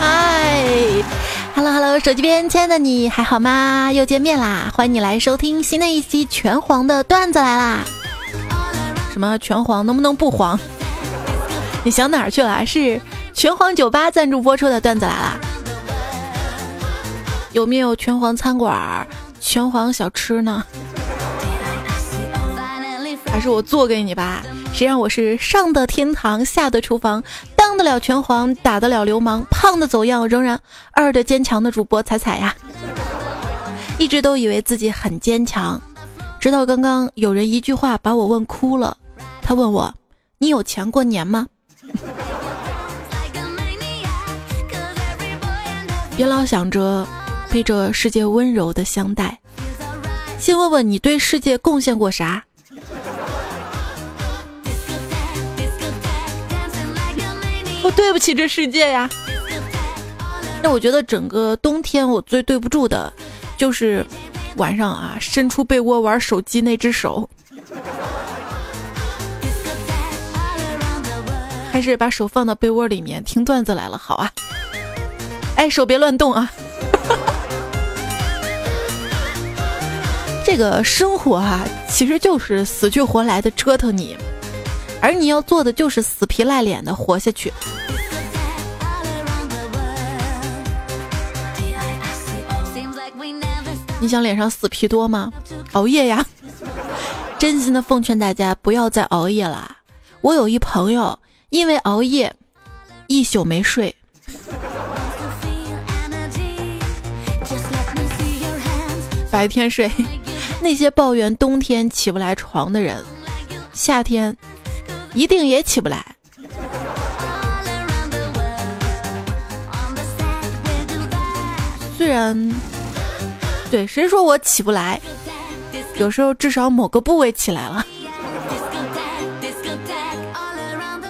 嗨，Hello Hello，手机边，亲爱的你还好吗？又见面啦！欢迎你来收听新的一期拳皇的段子来啦！什么拳皇？能不能不黄？你想哪儿去了？是拳皇酒吧赞助播出的段子来啦！有没有拳皇餐馆、拳皇小吃呢？还是我做给你吧？谁让我是上的天堂，下的厨房？当得了拳皇，打得了流氓，胖的走样，仍然二的坚强的主播彩彩呀，一直都以为自己很坚强，直到刚刚有人一句话把我问哭了。他问我：“你有钱过年吗？” 别老想着被这世界温柔的相待，先问问你对世界贡献过啥。我对不起，这世界呀！那我觉得整个冬天我最对不住的，就是晚上啊伸出被窝玩手机那只手，还是把手放到被窝里面听段子来了，好啊！哎，手别乱动啊！这个生活哈，其实就是死去活来的折腾你，而你要做的就是死皮赖脸的活下去。你想脸上死皮多吗？熬夜呀！真心的奉劝大家不要再熬夜了。我有一朋友因为熬夜一宿没睡，白天睡。那些抱怨冬天起不来床的人，夏天一定也起不来。虽然。对，谁说我起不来？有时候至少某个部位起来了。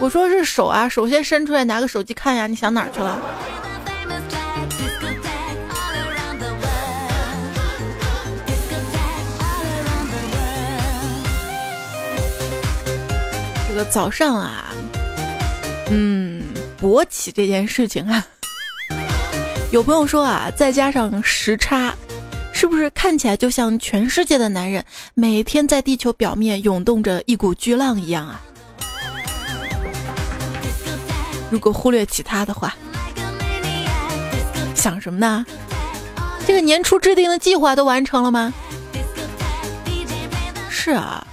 我说是手啊，手先伸出来拿个手机看呀，你想哪儿去了？早上啊，嗯，勃起这件事情啊，有朋友说啊，再加上时差。是不是看起来就像全世界的男人每天在地球表面涌动着一股巨浪一样啊？如果忽略其他的话，想什么呢？这个年初制定的计划都完成了吗？是啊，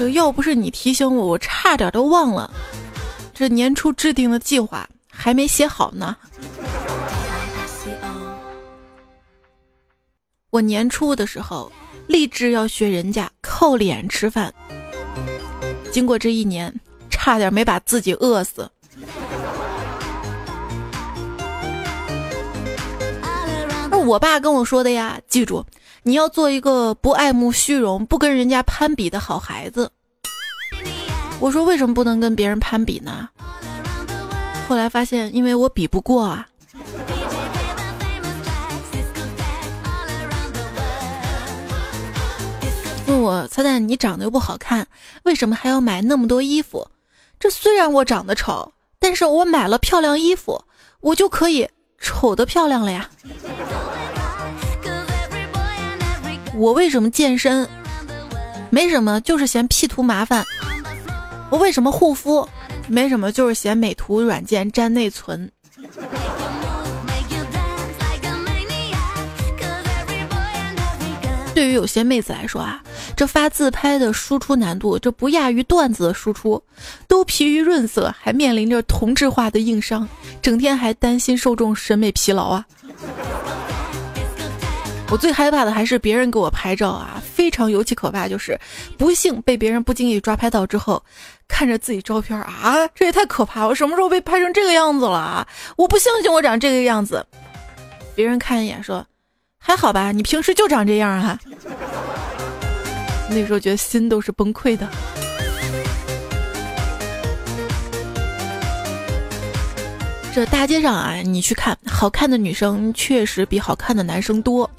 这要不是你提醒我，我差点都忘了。这年初制定的计划还没写好呢。我年初的时候立志要学人家靠脸吃饭，经过这一年，差点没把自己饿死。那我爸跟我说的呀，记住，你要做一个不爱慕虚荣、不跟人家攀比的好孩子。我说为什么不能跟别人攀比呢？后来发现，因为我比不过啊。问我猜猜，你长得又不好看，为什么还要买那么多衣服？这虽然我长得丑，但是我买了漂亮衣服，我就可以丑的漂亮了呀。我为什么健身？没什么，就是嫌 P 图麻烦。我为什么护肤？没什么，就是嫌美图软件占内存。对于有些妹子来说啊。这发自拍的输出难度，这不亚于段子的输出，都疲于润色，还面临着同质化的硬伤，整天还担心受众审美疲劳啊！我最害怕的还是别人给我拍照啊，非常尤其可怕，就是不幸被别人不经意抓拍到之后，看着自己照片啊，这也太可怕！我什么时候被拍成这个样子了啊？我不相信我长这个样子，别人看一眼说，还好吧，你平时就长这样啊。那时候觉得心都是崩溃的。《这大街上啊，你去看，好看的女生确实比好看的男生多，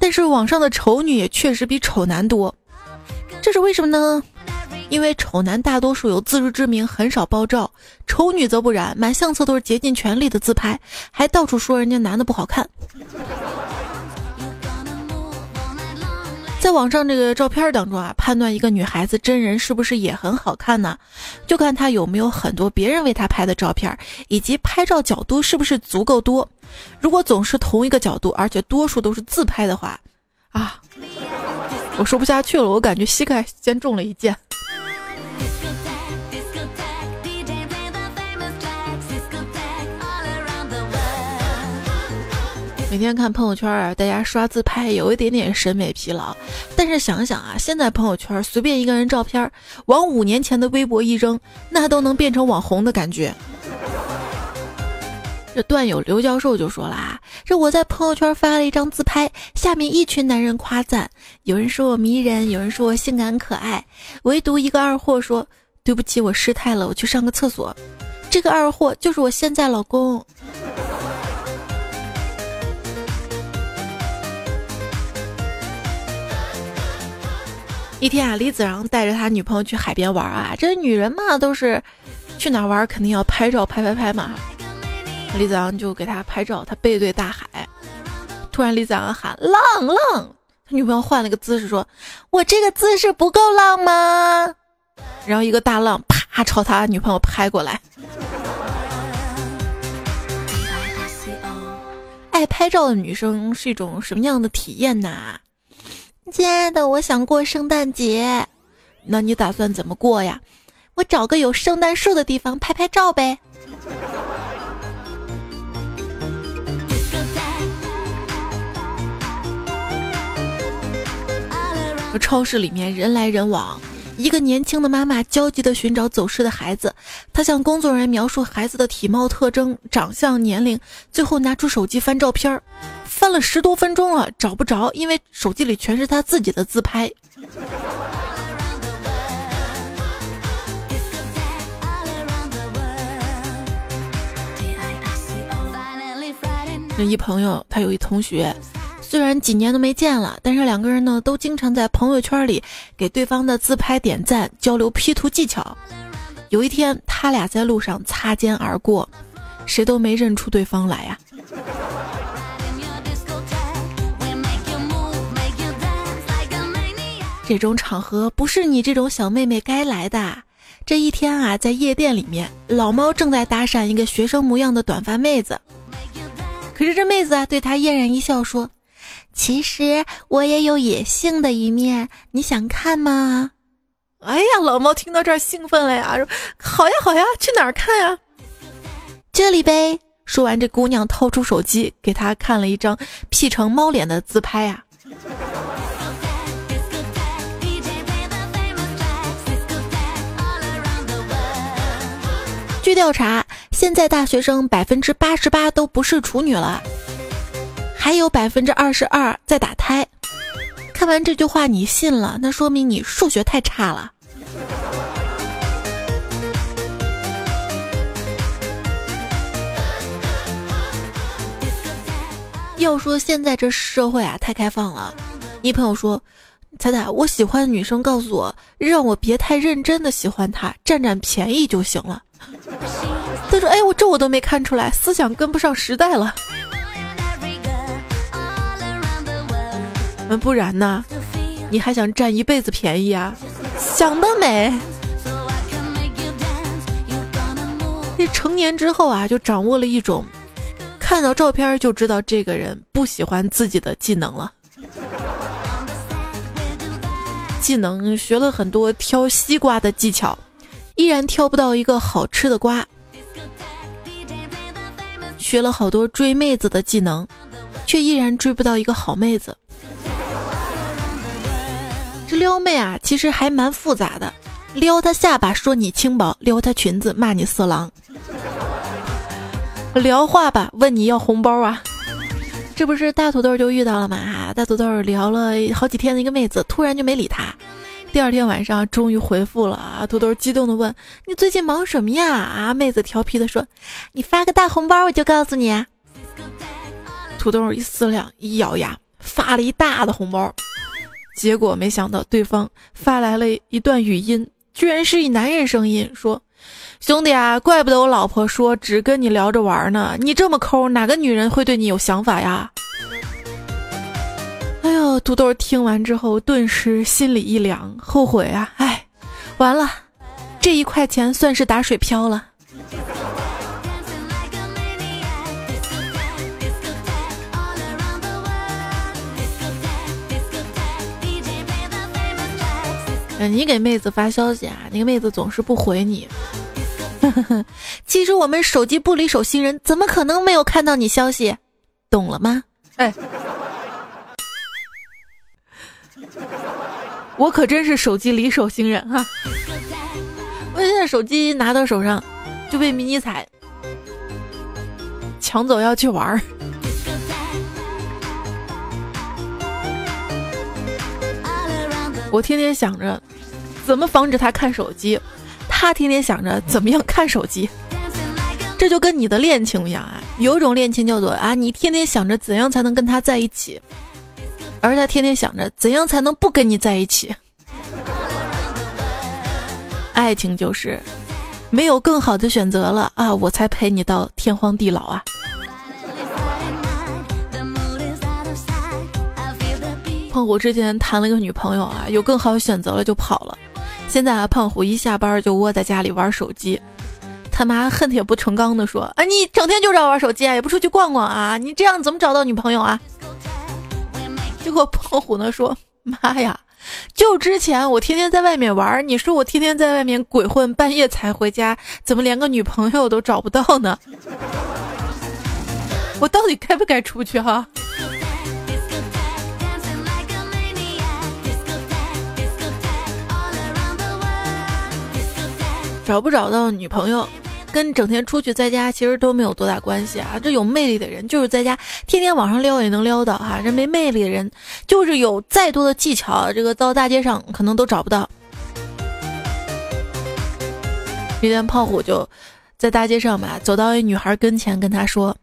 但是网上的丑女也确实比丑男多，这是为什么呢？因为丑男大多数有自知之明，很少爆照；丑女则不然，满相册都是竭尽全力的自拍，还到处说人家男的不好看。在网上这个照片当中啊，判断一个女孩子真人是不是也很好看呢？就看她有没有很多别人为她拍的照片，以及拍照角度是不是足够多。如果总是同一个角度，而且多数都是自拍的话，啊，我说不下去了，我感觉膝盖先中了一箭。每天看朋友圈啊，大家刷自拍有一点点审美疲劳。但是想想啊，现在朋友圈随便一个人照片，往五年前的微博一扔，那都能变成网红的感觉。这段友刘教授就说了啊，这我在朋友圈发了一张自拍，下面一群男人夸赞，有人说我迷人，有人说我性感可爱，唯独一个二货说对不起，我失态了，我去上个厕所。这个二货就是我现在老公。一天啊，李子昂带着他女朋友去海边玩啊。这女人嘛，都是去哪玩肯定要拍照，拍拍拍嘛。李子昂就给他拍照，他背对大海。突然，李子昂喊浪浪，他女朋友换了个姿势说：“我这个姿势不够浪吗？”然后一个大浪啪朝他女朋友拍过来。爱拍照的女生是一种什么样的体验呢？亲爱的，我想过圣诞节，那你打算怎么过呀？我找个有圣诞树的地方拍拍照呗。超市里面人来人往，一个年轻的妈妈焦急地寻找走失的孩子，她向工作人员描述孩子的体貌特征、长相、年龄，最后拿出手机翻照片儿。翻了十多分钟了，找不着，因为手机里全是他自己的自拍。那一朋友，他有一同学，虽然几年都没见了，但是两个人呢，都经常在朋友圈里给对方的自拍点赞，交流 P 图技巧。有一天，他俩在路上擦肩而过，谁都没认出对方来呀。这种场合不是你这种小妹妹该来的。这一天啊，在夜店里面，老猫正在搭讪一个学生模样的短发妹子。可是这妹子啊，对他嫣然一笑，说：“其实我也有野性的一面，你想看吗？”哎呀，老猫听到这儿兴奋了呀，说：“好呀好呀，去哪儿看呀？”这里呗。说完，这姑娘掏出手机给他看了一张 P 成猫脸的自拍呀。据调查，现在大学生百分之八十八都不是处女了，还有百分之二十二在打胎。看完这句话你信了，那说明你数学太差了。要说现在这社会啊太开放了，一朋友说，彩彩，我喜欢的女生告诉我，让我别太认真的喜欢她，占占便宜就行了。他说：“哎，我这我都没看出来，思想跟不上时代了。那不然呢？你还想占一辈子便宜啊？想得美！这成年之后啊，就掌握了一种看到照片就知道这个人不喜欢自己的技能了。技能学了很多挑西瓜的技巧。”依然挑不到一个好吃的瓜，学了好多追妹子的技能，却依然追不到一个好妹子。这撩妹啊，其实还蛮复杂的，撩她下巴说你轻薄，撩她裙子骂你色狼，聊话吧问你要红包啊，这不是大土豆就遇到了吗？大土豆聊了好几天的一个妹子，突然就没理他。第二天晚上终于回复了啊！土豆激动的问：“你最近忙什么呀？”啊，妹子调皮的说：“你发个大红包，我就告诉你。”土豆一思量，一咬牙，发了一大的红包。结果没想到对方发来了一段语音，居然是一男人声音，说：“兄弟啊，怪不得我老婆说只跟你聊着玩呢，你这么抠，哪个女人会对你有想法呀？”哎呦，土豆听完之后顿时心里一凉，后悔啊！哎，完了，这一块钱算是打水漂了。你给妹子发消息啊，那个妹子总是不回你。其实我们手机不离手新人，怎么可能没有看到你消息？懂了吗？哎。我可真是手机离手新人哈！我现在手机拿到手上，就被迷你彩抢走要去玩儿。我天天想着怎么防止他看手机，他天天想着怎么样看手机。这就跟你的恋情一样啊，有种恋情叫做啊，你天天想着怎样才能跟他在一起。而他天天想着怎样才能不跟你在一起。爱情就是没有更好的选择了啊，我才陪你到天荒地老啊。胖虎之前谈了个女朋友啊，有更好选择了就跑了。现在啊，胖虎一下班就窝在家里玩手机。他妈恨铁不成钢的说：“啊，你整天就知道玩手机啊，也不出去逛逛啊？你这样怎么找到女朋友啊？”结果胖虎呢说：“妈呀，就之前我天天在外面玩，你说我天天在外面鬼混，半夜才回家，怎么连个女朋友都找不到呢？我到底该不该出去哈？找不找到女朋友？”跟整天出去在家其实都没有多大关系啊！这有魅力的人就是在家天天网上撩也能撩到哈，这没魅力的人就是有再多的技巧，这个到大街上可能都找不到。一天胖虎就在大街上吧，走到一女孩跟前，跟她说：“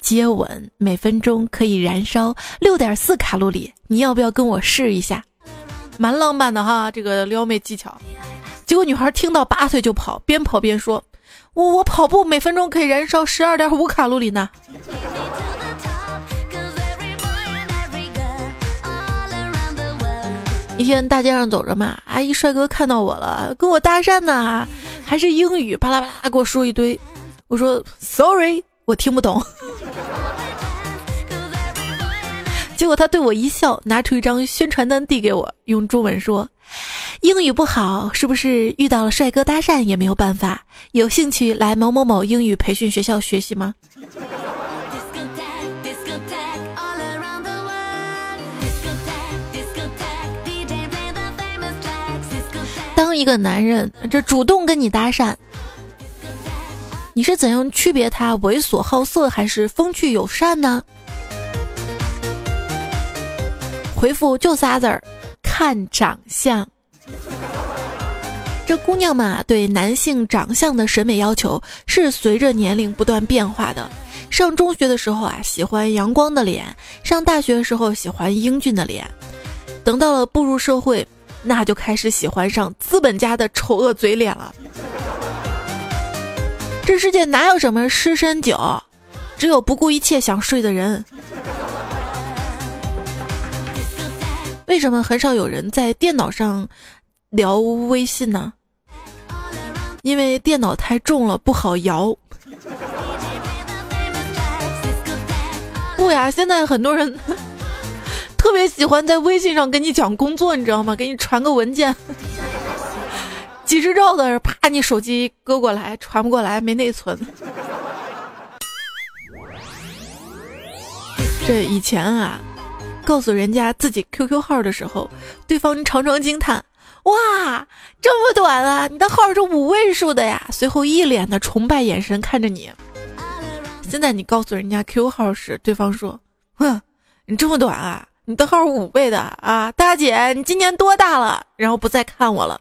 接吻每分钟可以燃烧六点四卡路里，你要不要跟我试一下？”蛮浪漫的哈，这个撩妹技巧。结果女孩听到拔腿就跑，边跑边说：“我我跑步每分钟可以燃烧十二点五卡路里呢。”一天大街上走着嘛，阿姨帅哥看到我了，跟我搭讪呢，还是英语，巴拉巴拉给我说一堆。我说：“Sorry，我听不懂。”结果他对我一笑，拿出一张宣传单递给我，用中文说。英语不好，是不是遇到了帅哥搭讪也没有办法？有兴趣来某某某英语培训学校学习吗？当一个男人这主动跟你搭讪，你是怎样区别他猥琐好色还是风趣友善呢？回复就仨字儿：看长相。这姑娘们啊，对男性长相的审美要求是随着年龄不断变化的。上中学的时候啊，喜欢阳光的脸；上大学的时候，喜欢英俊的脸；等到了步入社会，那就开始喜欢上资本家的丑恶嘴脸了。这世界哪有什么失身酒，只有不顾一切想睡的人。为什么很少有人在电脑上？聊微信呢，因为电脑太重了不好摇。不呀，现在很多人 特别喜欢在微信上跟你讲工作，你知道吗？给你传个文件，几十兆的，啪，你手机搁过来，传不过来，没内存。这以前啊，告诉人家自己 QQ 号的时候，对方常常惊叹。哇，这么短啊！你的号是五位数的呀！随后一脸的崇拜眼神看着你。现在你告诉人家 QQ 号时，对方说：“哼，你这么短啊？你的号五倍的啊，大姐，你今年多大了？然后不再看我了。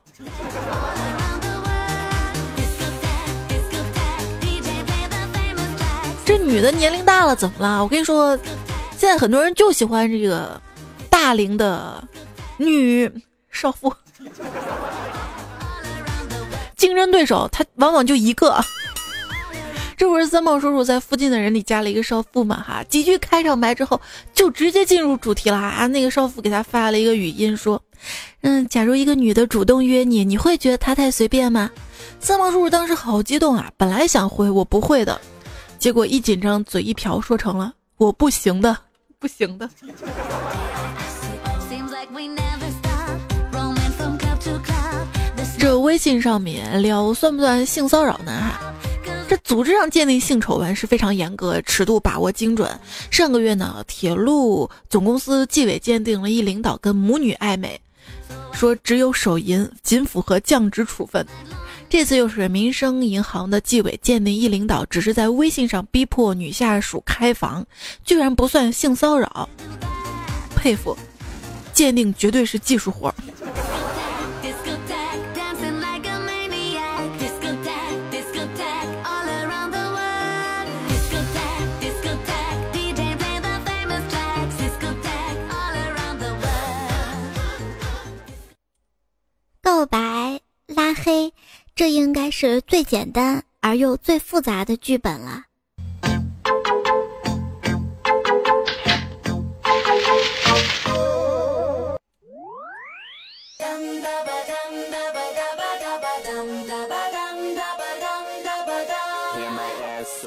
这女的年龄大了怎么了？我跟你说，现在很多人就喜欢这个大龄的女少妇，竞争对手他往往就一个。这不是三毛叔叔在附近的人里加了一个少妇嘛？哈，几句开场白之后，就直接进入主题了啊！那个少妇给他发了一个语音说：“嗯，假如一个女的主动约你，你会觉得她太随便吗？”三毛叔叔当时好激动啊，本来想回我不会的，结果一紧张，嘴一瓢，说成了我不行的，不行的。这微信上面聊算不算性骚扰呢？哈？这组织上鉴定性丑闻是非常严格，尺度把握精准。上个月呢，铁路总公司纪委鉴定了一领导跟母女暧昧，说只有手淫，仅符合降职处分。这次又是民生银行的纪委鉴定一领导只是在微信上逼迫女下属开房，居然不算性骚扰，佩服，鉴定绝对是技术活。告白、拉黑，这应该是最简单而又最复杂的剧本了。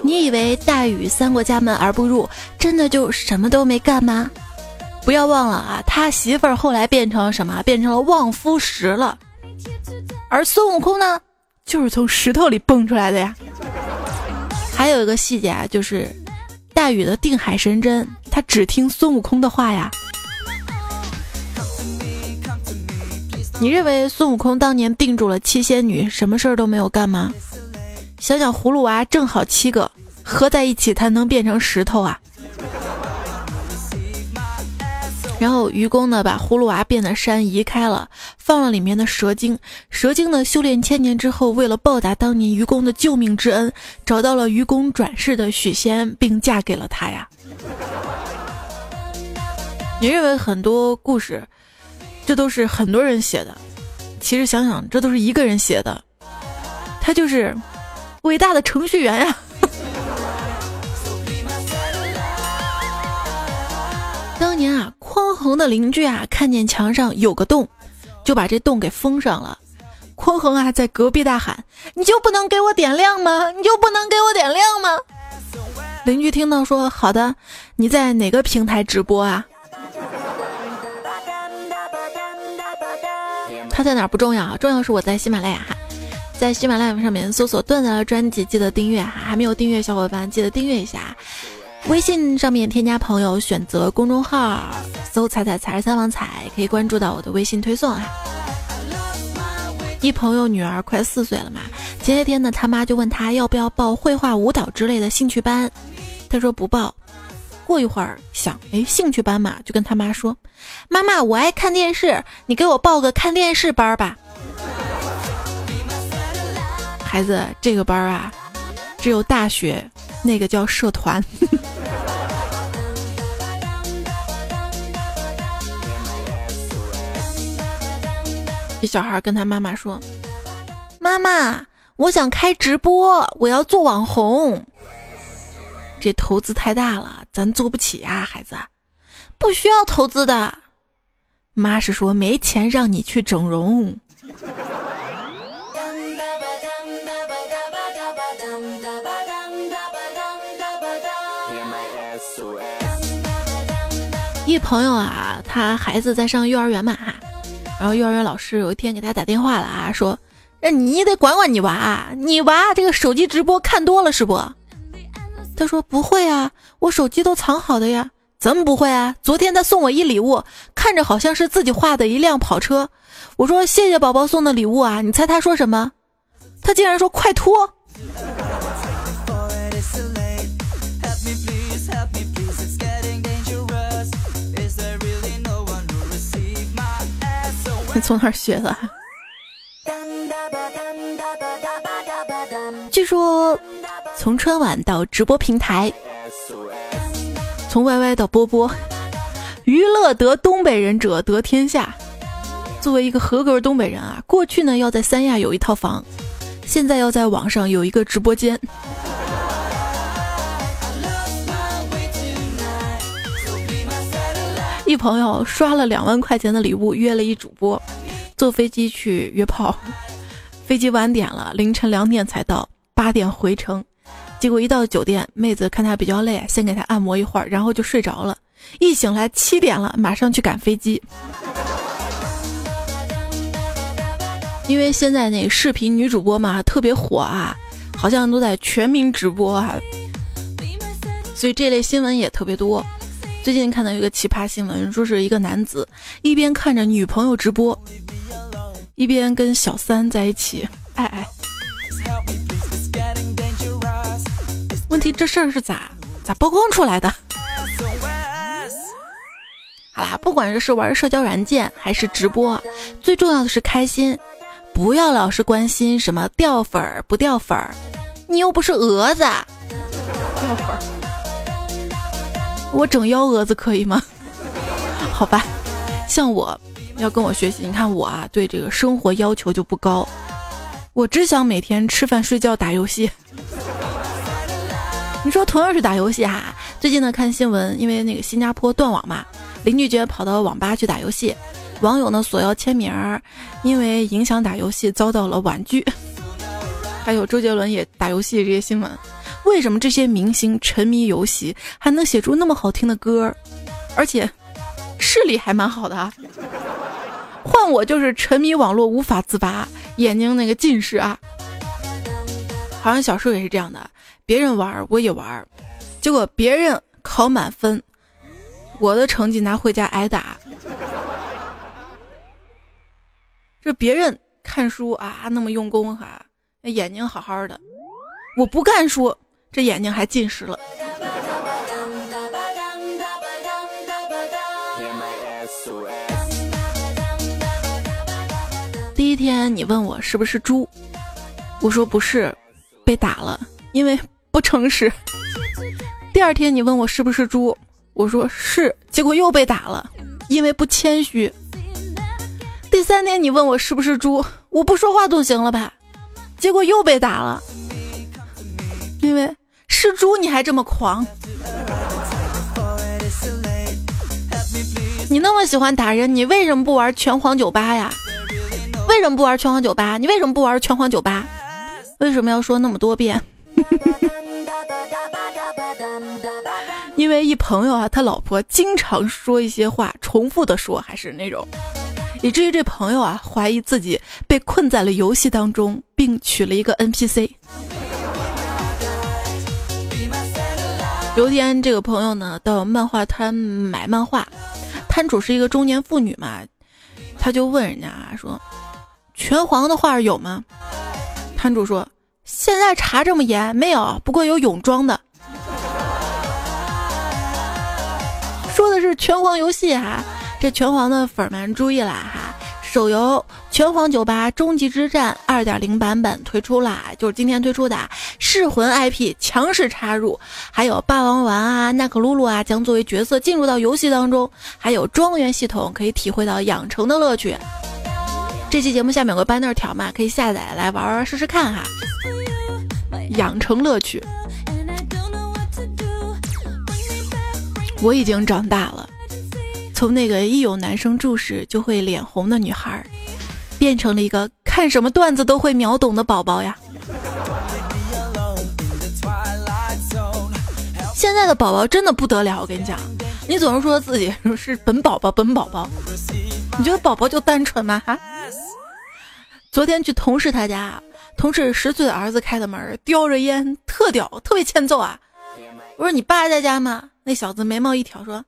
你以为大禹三过家门而不入，真的就什么都没干吗？不要忘了啊，他媳妇儿后来变成什么？变成了望夫石了。而孙悟空呢，就是从石头里蹦出来的呀。还有一个细节啊，就是大禹的定海神针，他只听孙悟空的话呀。你认为孙悟空当年定住了七仙女，什么事儿都没有干吗？想想葫芦娃正好七个，合在一起，它能变成石头啊？然后愚公呢，把葫芦娃变的山移开了，放了里面的蛇精。蛇精呢，修炼千年之后，为了报答当年愚公的救命之恩，找到了愚公转世的许仙，并嫁给了他呀。你认为很多故事，这都是很多人写的？其实想想，这都是一个人写的，他就是伟大的程序员呀。当年啊，匡衡的邻居啊，看见墙上有个洞，就把这洞给封上了。匡衡啊，在隔壁大喊：“你就不能给我点亮吗？你就不能给我点亮吗？”邻居听到说：“好的，你在哪个平台直播啊？”他在哪不重要，重要是我在喜马拉雅，在喜马拉雅上面搜索段子的专辑，记得订阅哈，还没有订阅小伙伴记得订阅一下。微信上面添加朋友，选择公众号搜“彩彩彩儿三王彩”，可以关注到我的微信推送啊。一朋友女儿快四岁了嘛，前些天呢，他妈就问他要不要报绘画、舞蹈之类的兴趣班，他说不报。过一会儿想，哎，兴趣班嘛，就跟他妈说：“妈妈，我爱看电视，你给我报个看电视班吧。”孩子，这个班啊，只有大学那个叫社团。这小孩跟他妈妈说：“妈妈，我想开直播，我要做网红。这投资太大了，咱做不起呀，孩子。不需要投资的，妈是说没钱让你去整容。”一朋友啊，他孩子在上幼儿园嘛。然后幼儿园老师有一天给他打电话了啊，说：“那你得管管你娃，你娃这个手机直播看多了是不？”他说：“不会啊，我手机都藏好的呀。”怎么不会啊？昨天他送我一礼物，看着好像是自己画的一辆跑车。我说：“谢谢宝宝送的礼物啊！”你猜他说什么？他竟然说：“快脱！”你 从哪儿学的？据说，从春晚到直播平台，从 YY 到波波，娱乐得东北人者得天下。作为一个合格东北人啊，过去呢要在三亚有一套房，现在要在网上有一个直播间。一朋友刷了两万块钱的礼物，约了一主播坐飞机去约炮，飞机晚点了，凌晨两点才到，八点回城，结果一到酒店，妹子看他比较累，先给他按摩一会儿，然后就睡着了，一醒来七点了，马上去赶飞机。因为现在那视频女主播嘛特别火啊，好像都在全民直播啊，所以这类新闻也特别多。最近看到一个奇葩新闻，说是一个男子一边看着女朋友直播，一边跟小三在一起，爱爱。问题这事儿是咋咋曝光出来的？好啦，不管是玩社交软件还是直播，最重要的是开心，不要老是关心什么掉粉儿不掉粉儿，你又不是蛾子，掉粉儿。我整幺蛾子可以吗？好吧，像我要跟我学习，你看我啊，对这个生活要求就不高，我只想每天吃饭睡觉打游戏。你说同样是打游戏哈，最近呢看新闻，因为那个新加坡断网嘛，林俊杰跑到网吧去打游戏，网友呢索要签名，因为影响打游戏遭到了婉拒。还有周杰伦也打游戏这些新闻。为什么这些明星沉迷游戏还能写出那么好听的歌，而且视力还蛮好的啊？换我就是沉迷网络无法自拔，眼睛那个近视啊。好像小时候也是这样的，别人玩我也玩，结果别人考满分，我的成绩拿回家挨打。这别人看书啊那么用功哈，眼睛好好的，我不看书。这眼睛还近视了。第一天你问我是不是猪，我说不是，被打了，因为不诚实。第二天你问我是不是猪，我说是，结果又被打了，因为不谦虚。第三天你问我是不是猪，我不说话总行了吧，结果又被打了，因为。是猪你还这么狂？你那么喜欢打人，你为什么不玩拳皇酒吧呀？为什么不玩拳皇酒吧？你为什么不玩拳皇酒吧？为什么要说那么多遍？因为一朋友啊，他老婆经常说一些话，重复的说，还是那种，以至于这朋友啊，怀疑自己被困在了游戏当中，并取了一个 NPC。有一天，这个朋友呢到漫画摊买漫画，摊主是一个中年妇女嘛，他就问人家说：“拳皇的画有吗？”摊主说：“现在查这么严，没有，不过有泳装的。”说的是拳皇游戏哈，这拳皇的粉们注意了哈。手游《拳皇九八终极之战》二点零版本推出啦，就是今天推出的噬魂 IP 强势插入，还有霸王丸啊、奈可露露啊将作为角色进入到游戏当中，还有庄园系统可以体会到养成的乐趣。这期节目下面有个 banner 条嘛，可以下载来玩玩试试看哈，养成乐趣。我已经长大了。从那个一有男生注视就会脸红的女孩，变成了一个看什么段子都会秒懂的宝宝呀。现在的宝宝真的不得了，我跟你讲，你总是说自己是本宝宝，本宝宝，你觉得宝宝就单纯吗？哈。昨天去同事他家，同事十岁的儿子开的门，叼着烟，特屌，特别欠揍啊。我说你爸在家吗？那小子眉毛一挑说。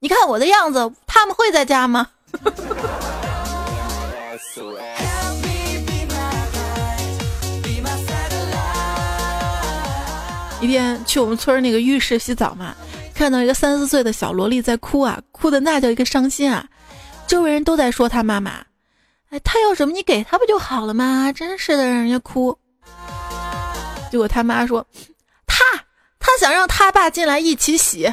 你看我的样子，他们会在家吗？一天去我们村那个浴室洗澡嘛，看到一个三四岁的小萝莉在哭啊，哭的那叫一个伤心啊！周围人都在说他妈妈，哎，他要什么你给他不就好了吗？真是的，让人家哭。结果他妈说，他他想让他爸进来一起洗，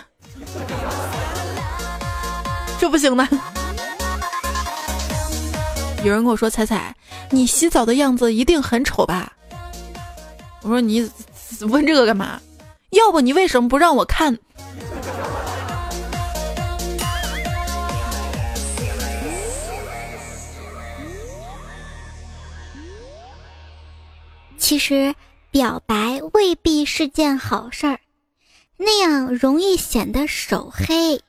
这不行的。有人跟我说：“彩彩，你洗澡的样子一定很丑吧？”我说：“你问这个干嘛？要不你为什么不让我看？”其实表白未必是件好事儿，那样容易显得手黑。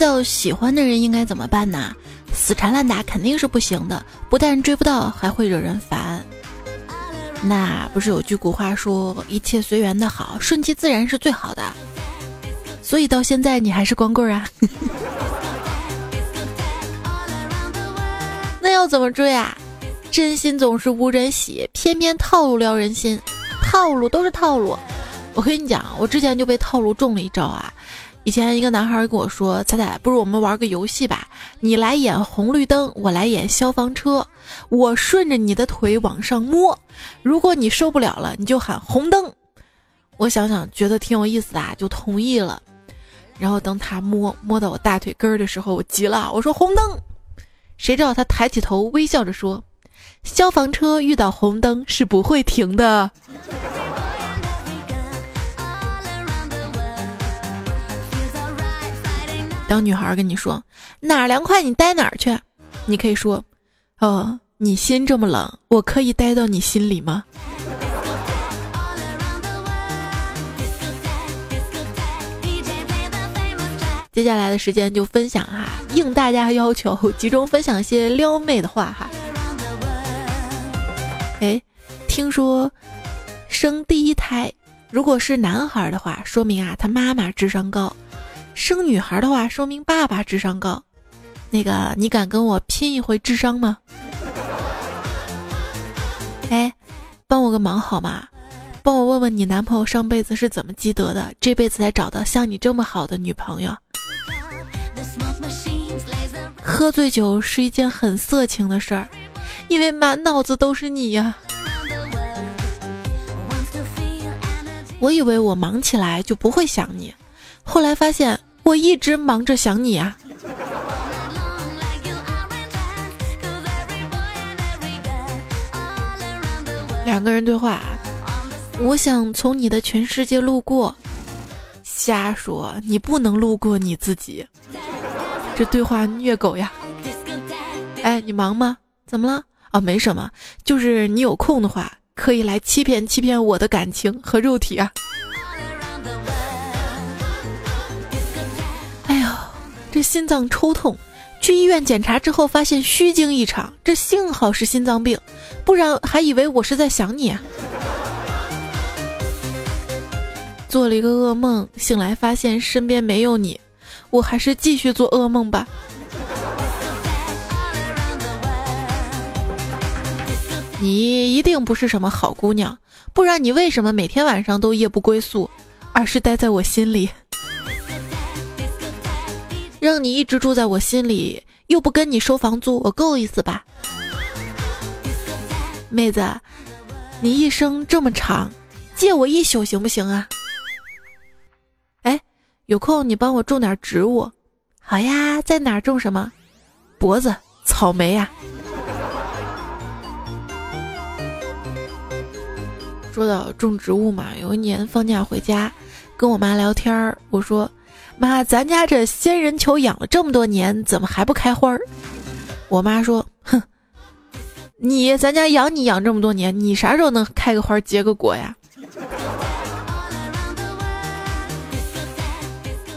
到喜欢的人应该怎么办呢？死缠烂打肯定是不行的，不但追不到，还会惹人烦。那不是有句古话说“一切随缘的好，顺其自然是最好的”。所以到现在你还是光棍啊？那要怎么追啊？真心总是无人喜，偏偏套路撩人心，套路都是套路。我跟你讲，我之前就被套路中了一招啊！以前一个男孩跟我说：“彩彩，不如我们玩个游戏吧，你来演红绿灯，我来演消防车，我顺着你的腿往上摸，如果你受不了了，你就喊红灯。”我想想，觉得挺有意思的，就同意了。然后等他摸摸到我大腿根儿的时候，我急了，我说红灯。谁知道他抬起头微笑着说：“消防车遇到红灯是不会停的。”当女孩跟你说哪儿凉快你待哪儿去，你可以说：“哦，你心这么冷，我可以待到你心里吗？”接下来的时间就分享哈，应大家要求，集中分享一些撩妹的话哈。哎，听说生第一胎，如果是男孩的话，说明啊他妈妈智商高；生女孩的话，说明爸爸智商高。那个，你敢跟我拼一回智商吗？哎，帮我个忙好吗？帮我问问你男朋友上辈子是怎么积德的，这辈子才找到像你这么好的女朋友。喝醉酒是一件很色情的事儿，因为满脑子都是你呀。我以为我忙起来就不会想你，后来发现我一直忙着想你啊。两个人对话，我想从你的全世界路过。瞎说，你不能路过你自己。这对话虐狗呀！哎，你忙吗？怎么了？啊，没什么，就是你有空的话，可以来欺骗欺骗我的感情和肉体啊！心脏抽痛，去医院检查之后发现虚惊一场，这幸好是心脏病，不然还以为我是在想你啊！做了一个噩梦，醒来发现身边没有你。我还是继续做噩梦吧。你一定不是什么好姑娘，不然你为什么每天晚上都夜不归宿，而是待在我心里？让你一直住在我心里，又不跟你收房租，我够意思吧？妹子，你一生这么长，借我一宿行不行啊？哎有空你帮我种点植物，好呀，在哪种什么？脖子草莓呀。说到种植物嘛，有一年放假回家，跟我妈聊天儿，我说：“妈，咱家这仙人球养了这么多年，怎么还不开花儿？”我妈说：“哼，你咱家养你养这么多年，你啥时候能开个花结个果呀？”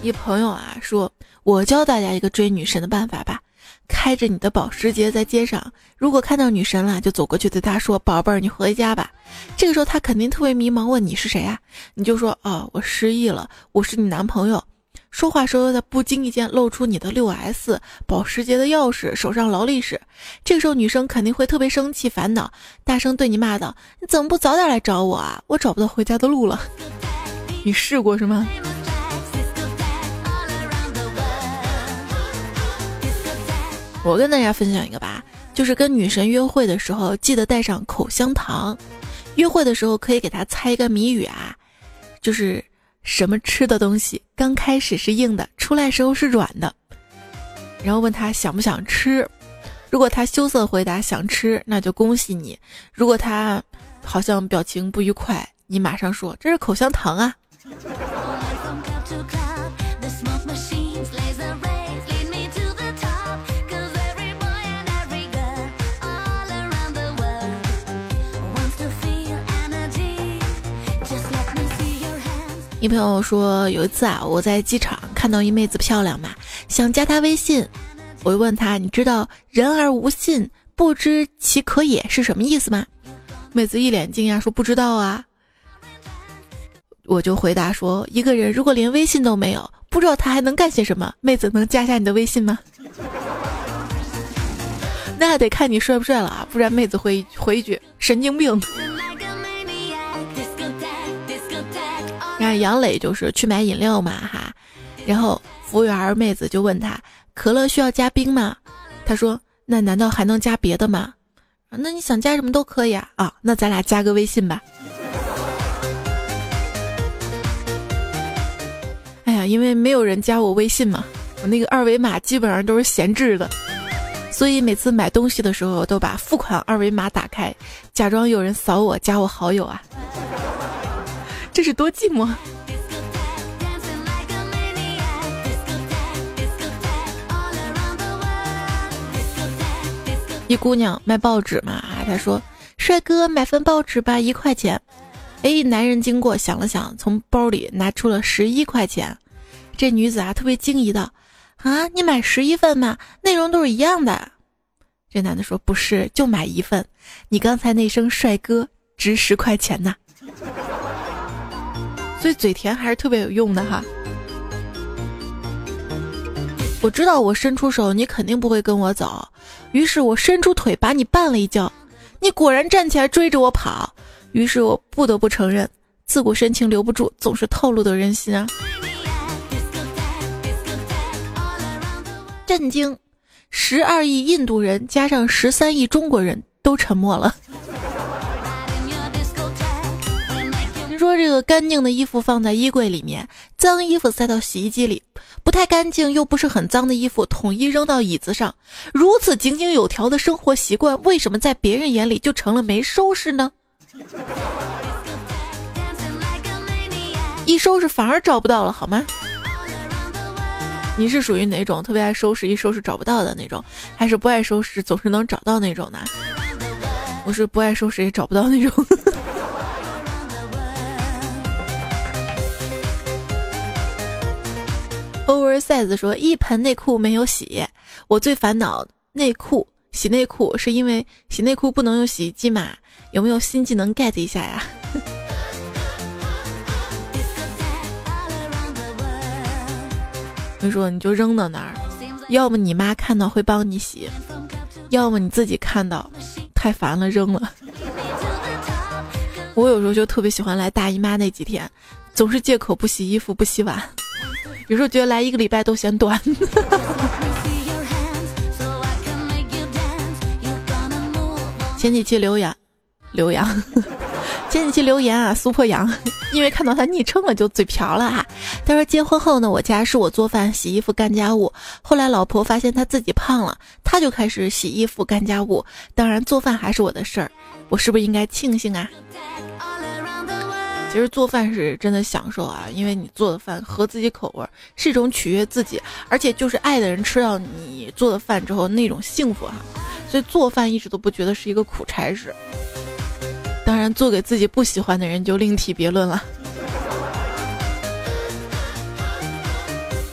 一朋友啊说：“我教大家一个追女神的办法吧，开着你的保时捷在街上，如果看到女神了，就走过去对她说：‘宝贝儿，你回家吧。’这个时候她肯定特别迷茫，问你是谁啊？你就说：‘哦，我失忆了，我是你男朋友。’说话时候在不经意间露出你的六 S 保时捷的钥匙、手上劳力士，这个时候女生肯定会特别生气、烦恼，大声对你骂道：“你怎么不早点来找我啊？我找不到回家的路了。”你试过是吗？我跟大家分享一个吧，就是跟女神约会的时候，记得带上口香糖。约会的时候可以给她猜一个谜语啊，就是什么吃的东西刚开始是硬的，出来时候是软的。然后问他想不想吃，如果他羞涩回答想吃，那就恭喜你；如果他好像表情不愉快，你马上说这是口香糖啊。女朋友说有一次啊，我在机场看到一妹子漂亮嘛，想加她微信，我就问她，你知道“人而无信，不知其可也”是什么意思吗？妹子一脸惊讶说不知道啊。我就回答说，一个人如果连微信都没有，不知道他还能干些什么。妹子能加下你的微信吗？那得看你帅不帅了啊，不然妹子会回一句神经病。杨磊就是去买饮料嘛哈，然后服务员妹子就问他可乐需要加冰吗？他说那难道还能加别的吗？那你想加什么都可以啊啊，那咱俩加个微信吧。哎呀，因为没有人加我微信嘛，我那个二维码基本上都是闲置的，所以每次买东西的时候都把付款二维码打开，假装有人扫我加我好友啊。这是多寂寞！一姑娘卖报纸嘛，她说：“帅哥，买份报纸吧，一块钱。”哎，男人经过想了想，从包里拿出了十一块钱。这女子啊，特别惊疑的：“啊，你买十一份吗？内容都是一样的。”这男的说：“不是，就买一份。你刚才那声帅哥值十块钱呢。”所以嘴甜还是特别有用的哈。我知道我伸出手，你肯定不会跟我走，于是我伸出腿把你绊了一跤，你果然站起来追着我跑，于是我不得不承认，自古深情留不住，总是透露的人心啊。震惊，十二亿印度人加上十三亿中国人都沉默了。说这个干净的衣服放在衣柜里面，脏衣服塞到洗衣机里，不太干净又不是很脏的衣服统一扔到椅子上，如此井井有条的生活习惯，为什么在别人眼里就成了没收拾呢？一收拾反而找不到了，好吗？你是属于哪种特别爱收拾，一收拾找不到的那种，还是不爱收拾总是能找到那种呢？我是不爱收拾也找不到那种。Oversize 说一盆内裤没有洗，我最烦恼内裤洗内裤是因为洗内裤不能用洗衣机嘛？有没有新技能 get 一下呀？我说你就扔到那儿，要么你妈看到会帮你洗，要么你自己看到太烦了扔了。我有时候就特别喜欢来大姨妈那几天，总是借口不洗衣服不洗碗。有时候觉得来一个礼拜都嫌短。前几期留言，留言，前几期留言啊，苏破阳，因为看到他昵称了就嘴瓢了哈。他说结婚后呢，我家是我做饭、洗衣服、干家务。后来老婆发现他自己胖了，他就开始洗衣服、干家务。当然做饭还是我的事儿，我是不是应该庆幸啊？其实做饭是真的享受啊，因为你做的饭合自己口味，是一种取悦自己，而且就是爱的人吃到你做的饭之后那种幸福哈。所以做饭一直都不觉得是一个苦差事。当然做给自己不喜欢的人就另提别论了。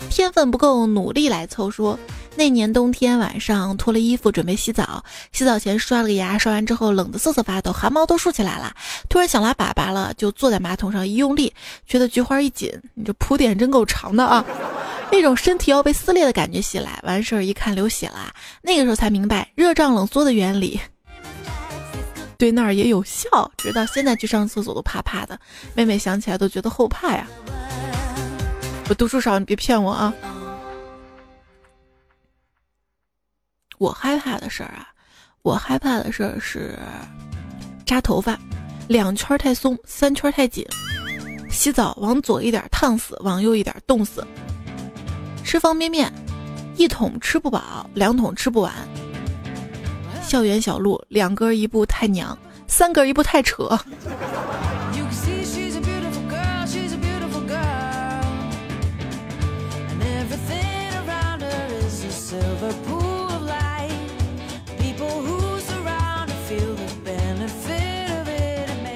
天分不够，努力来凑。说那年冬天晚上脱了衣服准备洗澡，洗澡前刷了个牙，刷完之后冷得瑟瑟发抖，汗毛都竖起来了。突然想拉粑粑了，就坐在马桶上一用力，觉得菊花一紧，你这铺垫真够长的啊！那种身体要被撕裂的感觉袭来，完事儿一看流血了，那个时候才明白热胀冷缩的原理。对那儿也有效，直到现在去上厕所都怕怕的，妹妹想起来都觉得后怕呀。我读书少，你别骗我啊！我害怕的事儿啊，我害怕的事儿是扎头发，两圈太松，三圈太紧；洗澡往左一点烫死，往右一点冻死；吃方便面，一桶吃不饱，两桶吃不完；校园小路，两根一步太娘，三根一步太扯。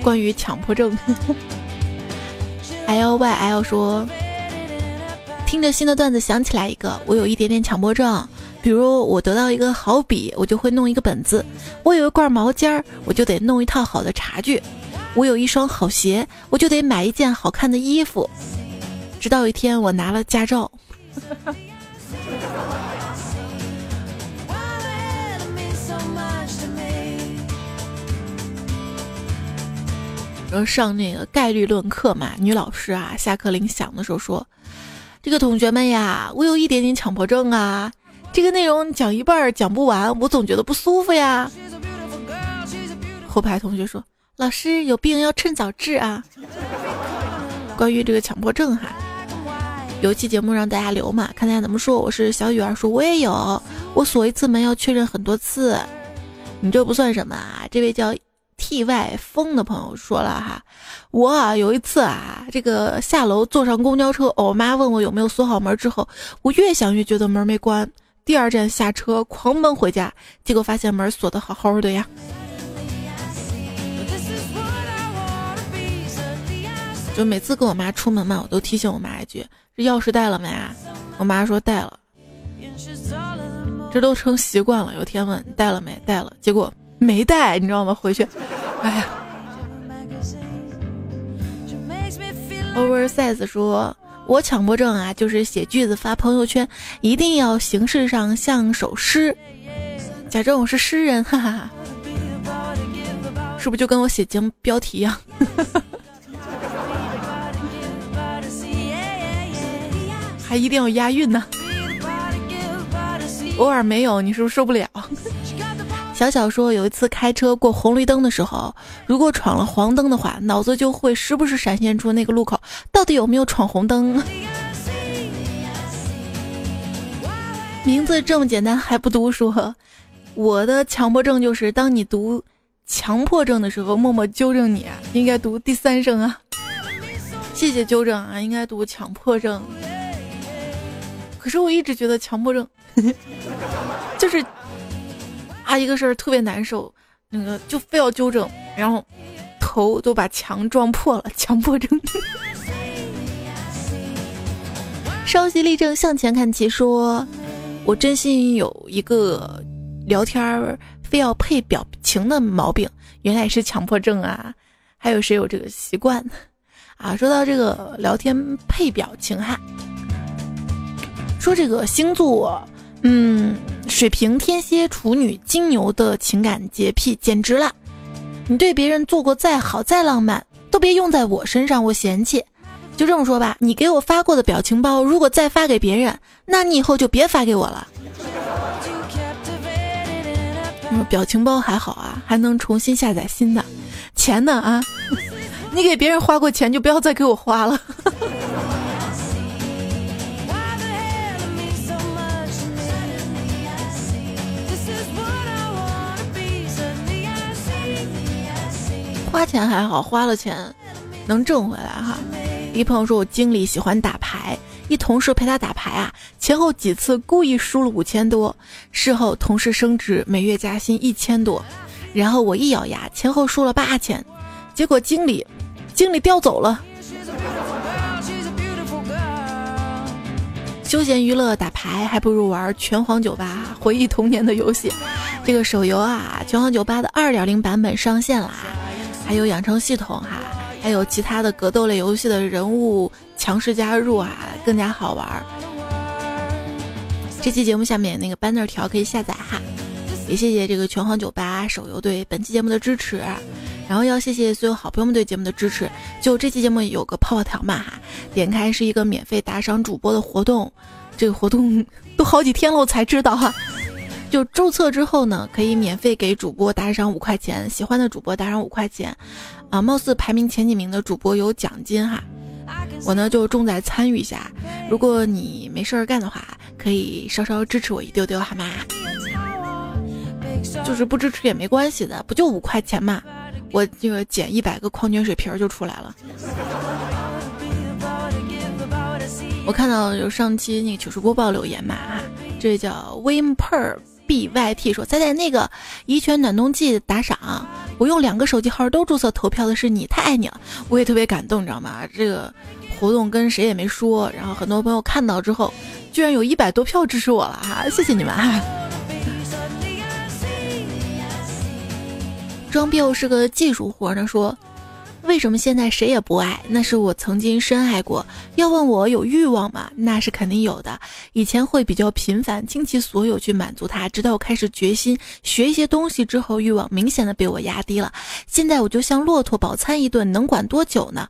关于强迫症，L Y L 说，听着新的段子想起来一个，我有一点点强迫症，比如我得到一个好笔，我就会弄一个本子；我有一罐毛尖儿，我就得弄一套好的茶具；我有一双好鞋，我就得买一件好看的衣服。直到一天，我拿了驾照。后上那个概率论课嘛，女老师啊，下课铃响的时候说：“这个同学们呀，我有一点点强迫症啊，这个内容讲一半讲不完，我总觉得不舒服呀。”后排同学说：“老师有病要趁早治啊。”关于这个强迫症哈，有一期节目让大家留嘛，看大家怎么说。我是小雨儿，说我也有，我锁一次门要确认很多次，你这不算什么啊。这位叫。T Y 风的朋友说了哈，我有一次啊，这个下楼坐上公交车，我妈问我有没有锁好门之后，我越想越觉得门没关。第二站下车狂奔回家，结果发现门锁的好好的呀。就每次跟我妈出门嘛，我都提醒我妈一句：这钥匙带了没啊？我妈说带了，这都成习惯了。有天问带了没？带了，结果。没带，你知道吗？回去，哎呀。Oversize 说：“我强迫症啊，就是写句子发朋友圈，一定要形式上像首诗，假装我是诗人，哈哈哈。是不是就跟我写节目标题一样？还一定要押韵呢？偶尔没有，你是不是受不了？” 小小说有一次开车过红绿灯的时候，如果闯了黄灯的话，脑子就会时不时闪现出那个路口到底有没有闯红灯。名字这么简单还不读书？我的强迫症就是当你读强迫症的时候，默默纠正你，应该读第三声啊。谢谢纠正啊，应该读强迫症。可是我一直觉得强迫症 就是。啊，一个事儿特别难受，那个就非要纠正，然后头都把墙撞破了，强迫症。稍息立正，向前看齐。说，我真心有一个聊天儿非要配表情的毛病，原来是强迫症啊！还有谁有这个习惯？啊，说到这个聊天配表情哈，说这个星座。嗯，水瓶、天蝎、处女、金牛的情感洁癖简直了！你对别人做过再好再浪漫，都别用在我身上，我嫌弃。就这么说吧，你给我发过的表情包，如果再发给别人，那你以后就别发给我了。表情包还好啊，还能重新下载新的。钱呢啊？你给别人花过钱，就不要再给我花了。花钱还好，花了钱能挣回来哈。一朋友说，我经理喜欢打牌，一同事陪他打牌啊，前后几次故意输了五千多，事后同事升职，每月加薪一千多，然后我一咬牙，前后输了八千，结果经理，经理调走了。休闲娱乐打牌还不如玩拳皇酒吧，回忆童年的游戏。这个手游啊，拳皇酒吧的二点零版本上线啦，还有养成系统哈，还有其他的格斗类游戏的人物强势加入啊，更加好玩。这期节目下面那个 banner 条可以下载哈。也谢谢这个拳皇酒吧手游对本期节目的支持，然后要谢谢所有好朋友们对节目的支持。就这期节目有个泡泡条嘛哈，点开是一个免费打赏主播的活动，这个活动 都好几天了我才知道哈。就注册之后呢，可以免费给主播打赏五块钱，喜欢的主播打赏五块钱，啊，貌似排名前几名的主播有奖金哈。我呢就重在参与一下，如果你没事儿干的话，可以稍稍支持我一丢丢好吗？就是不支持也没关系的，不就五块钱嘛，我这个捡一百个矿泉水瓶就出来了。我看到有上期那个糗事播报留言嘛，哈，这位叫 Wimper Byt 说，仔仔那个怡泉暖冬季打赏，我用两个手机号都注册投票的是你，太爱你了，我也特别感动，你知道吗？这个活动跟谁也没说，然后很多朋友看到之后，居然有一百多票支持我了哈，谢谢你们哈。装逼是个技术活呢，说为什么现在谁也不爱？那是我曾经深爱过。要问我有欲望吗？那是肯定有的。以前会比较频繁，倾其所有去满足他，直到我开始决心学一些东西之后，欲望明显的被我压低了。现在我就像骆驼饱餐一顿，能管多久呢？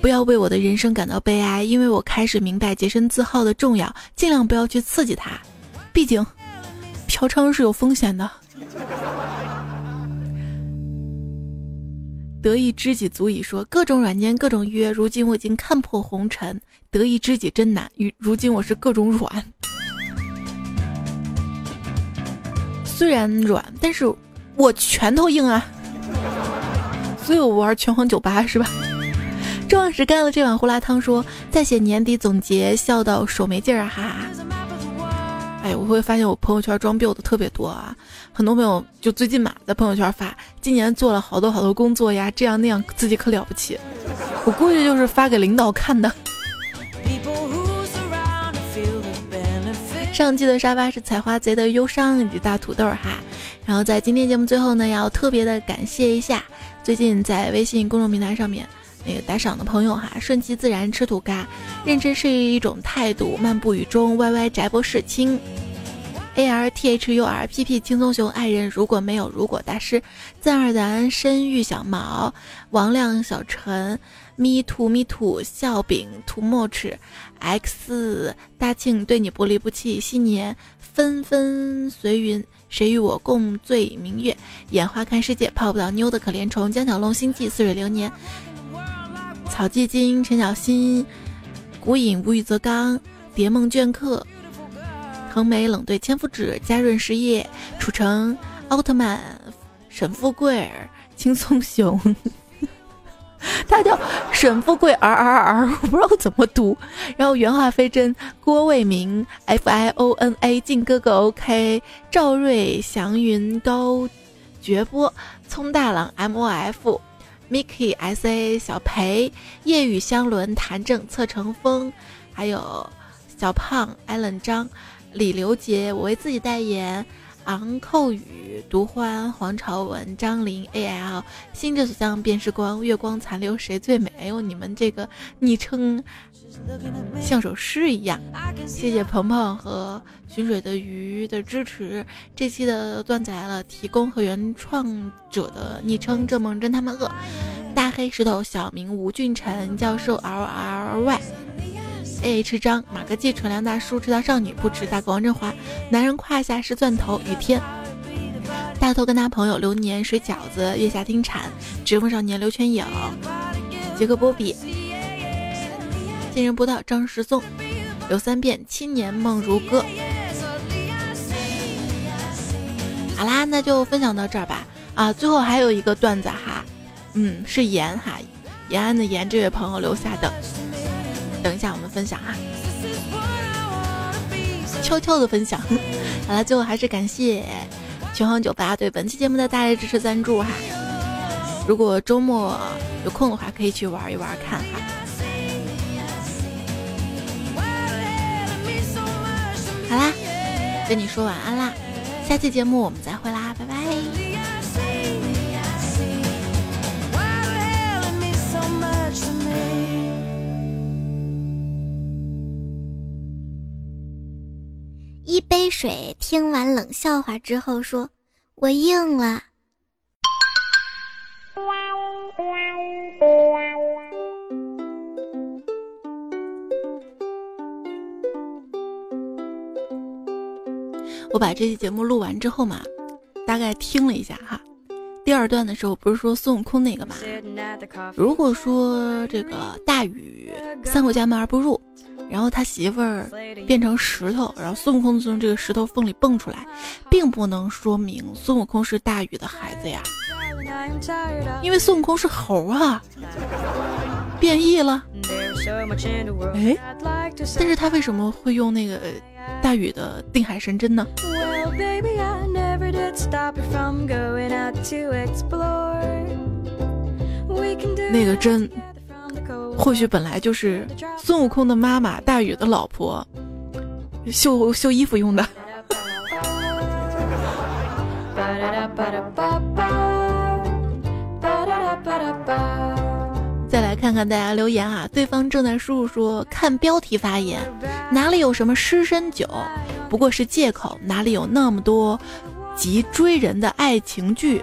不要为我的人生感到悲哀，因为我开始明白洁身自好的重要，尽量不要去刺激他。毕竟，嫖娼是有风险的。得一知己足矣。说各种软件，各种约。如今我已经看破红尘，得一知己真难。如如今我是各种软，虽然软，但是我拳头硬啊。所以我玩拳皇九八是吧？周老师干了这碗胡辣汤，说再写年底总结，笑到手没劲儿啊！哈哈。哎，我会发现我朋友圈装逼的特别多啊，很多朋友就最近嘛，在朋友圈发今年做了好多好多工作呀，这样那样，自己可了不起。我估计就是发给领导看的。上期的沙发是采花贼的忧伤以及大土豆哈，然后在今天节目最后呢，要特别的感谢一下最近在微信公众平台上面。那个打赏的朋友哈，顺其自然吃土嘎，认真是一种态度，漫步雨中歪歪宅博士亲，A R T H U R P P 轻松熊爱人如果没有如果大师，赞二咱深玉小毛，王亮小陈，me too me too 笑饼涂墨齿，X 大庆对你不离不弃，新年纷纷随云，谁与我共醉明月，眼花看世界，泡不到妞的可怜虫，江小龙星际似水流年。草寂金、陈小新、孤影无语则刚、蝶梦镌刻、横眉冷对千夫指、嘉润实业、楚城、奥特曼、沈富贵儿、轻松熊，他叫沈富贵儿儿儿，我不知道怎么读。然后原话飞真、郭卫民、F I O N A、靖哥哥 OK、赵瑞、祥云、高绝波、葱大郎 M O F。Mickey S A 小裴夜雨香轮谭正侧成风，还有小胖 Allen 张李刘杰，我为自己代言。昂扣雨独欢黄朝文张琳 A L 心之所向便是光月光残留谁最美？哎呦，你们这个昵称像首诗一样。谢谢鹏鹏和寻水的鱼的支持。这期的段子来了，提供和原创者的昵称：这梦真他妈饿。大黑石头小明吴俊辰教授 L R Y A H 张马哥记纯良大叔赤道少女不吃大哥王振华男人胯下是钻头雨天大头跟他朋友流年水饺子月下听蝉直风少年刘全影杰克波比新人播到张石松刘三变青年梦如歌。好啦，那就分享到这儿吧。啊，最后还有一个段子哈。嗯，是延哈，延安的延这位朋友留下的。等一下我们分享哈，悄悄的分享。好了，最后还是感谢拳皇酒吧对本期节目的大力支持赞助哈。如果周末有空的话，可以去玩一玩看哈。好啦，跟你说晚安啦，下期节目我们再会啦，拜拜。黑水听完冷笑话之后说：“我硬了。”我把这期节目录完之后嘛，大概听了一下哈。第二段的时候不是说孙悟空那个吗？如果说这个大禹三过家门而不入，然后他媳妇儿变成石头，然后孙悟空从这个石头缝里蹦出来，并不能说明孙悟空是大禹的孩子呀，因为孙悟空是猴啊，变异了。哎，但是他为什么会用那个大禹的定海神针呢？那个针，或许本来就是孙悟空的妈妈大禹的老婆绣绣衣服用的。再来看看大家留言啊，对方正在输入说看标题发言，哪里有什么失身酒，不过是借口，哪里有那么多急追人的爱情剧？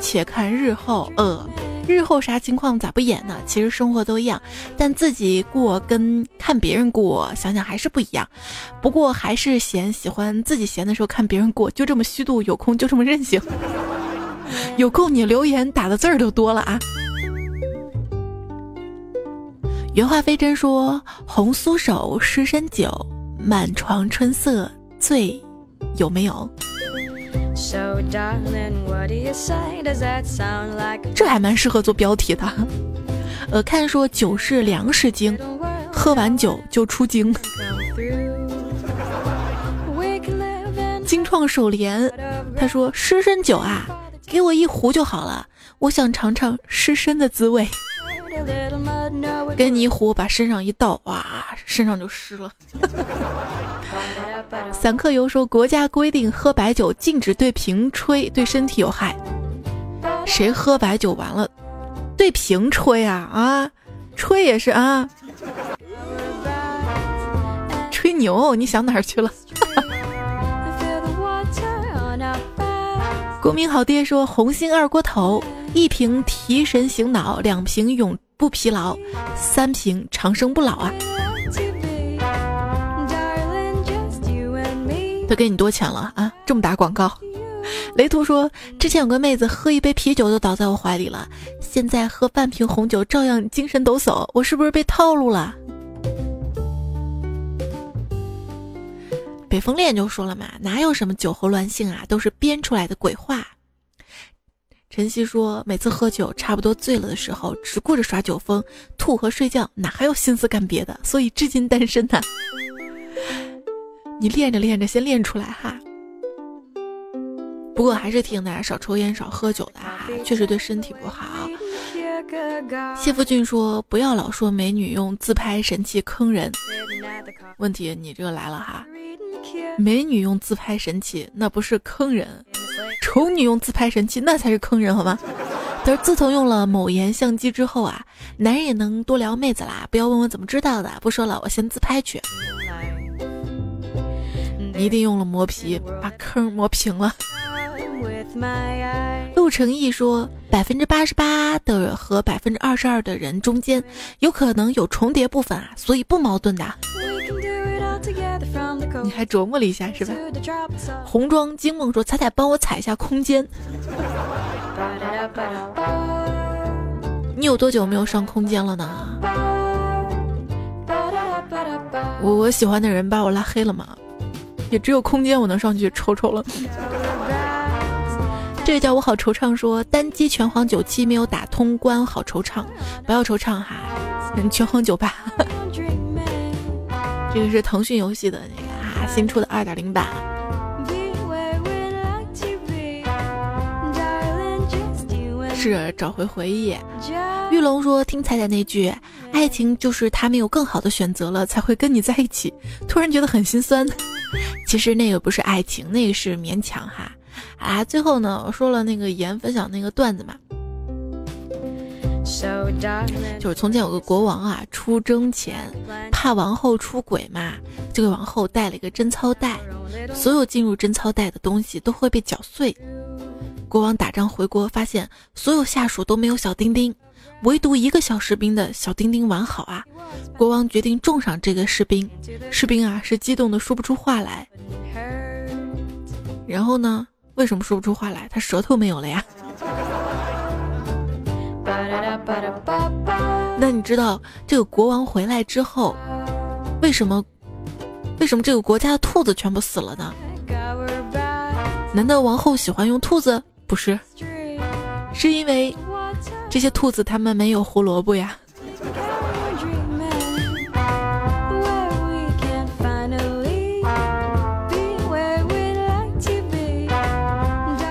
且看日后，呃，日后啥情况咋不演呢？其实生活都一样，但自己过跟看别人过，想想还是不一样。不过还是嫌喜欢自己闲的时候看别人过，就这么虚度，有空就这么任性。有空你留言打的字儿都多了啊。原话非真说：“红酥手湿身酒，满床春色醉，有没有？”这还蛮适合做标题的。呃，看说酒是粮食精，喝完酒就出精。精创手联，他说湿身酒啊，给我一壶就好了，我想尝尝湿身的滋味。给你一壶，把身上一倒，哇，身上就湿了。散客游说国家规定喝白酒禁止对瓶吹，对身体有害。谁喝白酒完了对瓶吹啊啊，吹也是啊，吹牛，你想哪儿去了？国民好爹说红星二锅头，一瓶提神醒脑，两瓶永不疲劳，三瓶长生不老啊。都给你多钱了啊！这么打广告，雷图说之前有个妹子喝一杯啤酒就倒在我怀里了，现在喝半瓶红酒照样精神抖擞，我是不是被套路了？北风恋就说了嘛，哪有什么酒后乱性啊，都是编出来的鬼话。晨曦说每次喝酒差不多醉了的时候，只顾着耍酒疯、吐和睡觉，哪还有心思干别的？所以至今单身呢。你练着练着，先练出来哈。不过还是提醒大家少抽烟、少喝酒的哈，确实对身体不好。谢福俊说：“不要老说美女用自拍神器坑人。”问题你这个来了哈，美女用自拍神器那不是坑人，丑女用自拍神器那才是坑人好吗？但是自从用了某颜相机之后啊，男人也能多聊妹子啦。不要问我怎么知道的，不说了，我先自拍去。你一定用了磨皮，把坑磨平了。陆成义说，百分之八十八的和百分之二十二的人中间，有可能有重叠部分啊，所以不矛盾的。你还琢磨了一下是吧？红妆惊梦说，彩彩帮我踩一下空间。你有多久没有上空间了呢？我我喜欢的人把我拉黑了吗？也只有空间我能上去瞅瞅了。这个叫我好惆怅，说单机拳皇九七没有打通关，好惆怅，不要惆怅哈，拳皇九八。这个是腾讯游戏的那个啊，新出的二点零版。是找回回忆。玉龙说：“听彩彩那句，爱情就是他没有更好的选择了，才会跟你在一起。”突然觉得很心酸。其实那个不是爱情，那个是勉强哈。啊，最后呢，我说了那个言分享那个段子嘛，就是从前有个国王啊，出征前怕王后出轨嘛，就给王后带了一个贞操带，所有进入贞操带的东西都会被搅碎。国王打仗回国，发现所有下属都没有小丁丁，唯独一个小士兵的小丁丁完好啊。国王决定重赏这个士兵，士兵啊是激动的说不出话来。然后呢？为什么说不出话来？他舌头没有了呀。那你知道这个国王回来之后，为什么？为什么这个国家的兔子全部死了呢？难道王后喜欢用兔子？不是，是因为这些兔子它们没有胡萝卜呀。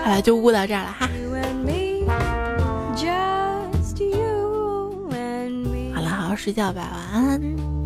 好了，就悟到这儿了哈。好了，好好睡觉吧，晚安。